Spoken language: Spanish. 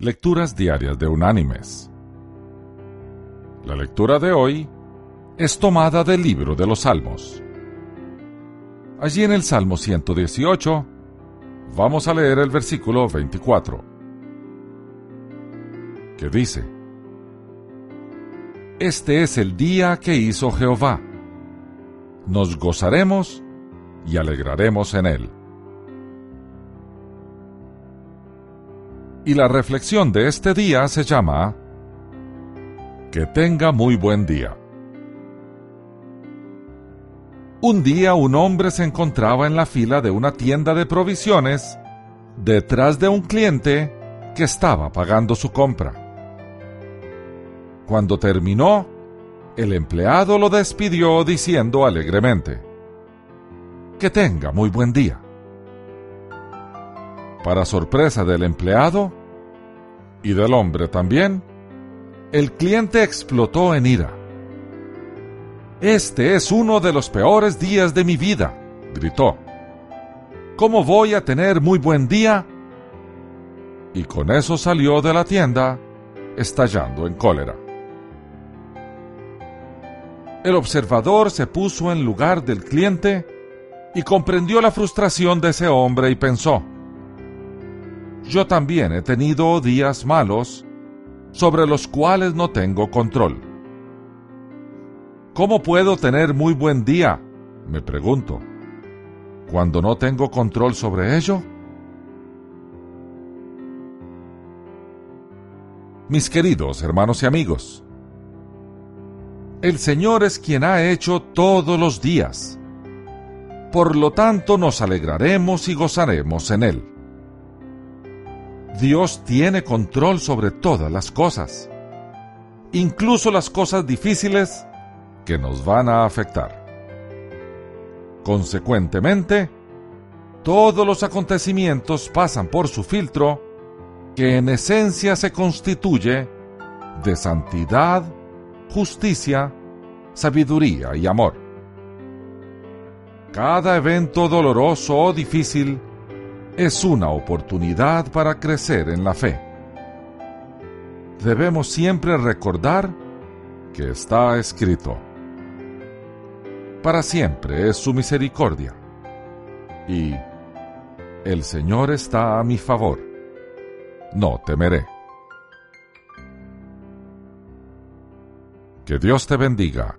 Lecturas Diarias de Unánimes. La lectura de hoy es tomada del libro de los Salmos. Allí en el Salmo 118 vamos a leer el versículo 24, que dice, Este es el día que hizo Jehová. Nos gozaremos y alegraremos en él. Y la reflexión de este día se llama Que tenga muy buen día. Un día un hombre se encontraba en la fila de una tienda de provisiones detrás de un cliente que estaba pagando su compra. Cuando terminó, el empleado lo despidió diciendo alegremente, Que tenga muy buen día. Para sorpresa del empleado, y del hombre también, el cliente explotó en ira. Este es uno de los peores días de mi vida, gritó. ¿Cómo voy a tener muy buen día? Y con eso salió de la tienda, estallando en cólera. El observador se puso en lugar del cliente y comprendió la frustración de ese hombre y pensó, yo también he tenido días malos sobre los cuales no tengo control. ¿Cómo puedo tener muy buen día? me pregunto, cuando no tengo control sobre ello. Mis queridos hermanos y amigos, el Señor es quien ha hecho todos los días. Por lo tanto nos alegraremos y gozaremos en Él. Dios tiene control sobre todas las cosas, incluso las cosas difíciles que nos van a afectar. Consecuentemente, todos los acontecimientos pasan por su filtro, que en esencia se constituye de santidad, justicia, sabiduría y amor. Cada evento doloroso o difícil es una oportunidad para crecer en la fe. Debemos siempre recordar que está escrito. Para siempre es su misericordia. Y el Señor está a mi favor. No temeré. Que Dios te bendiga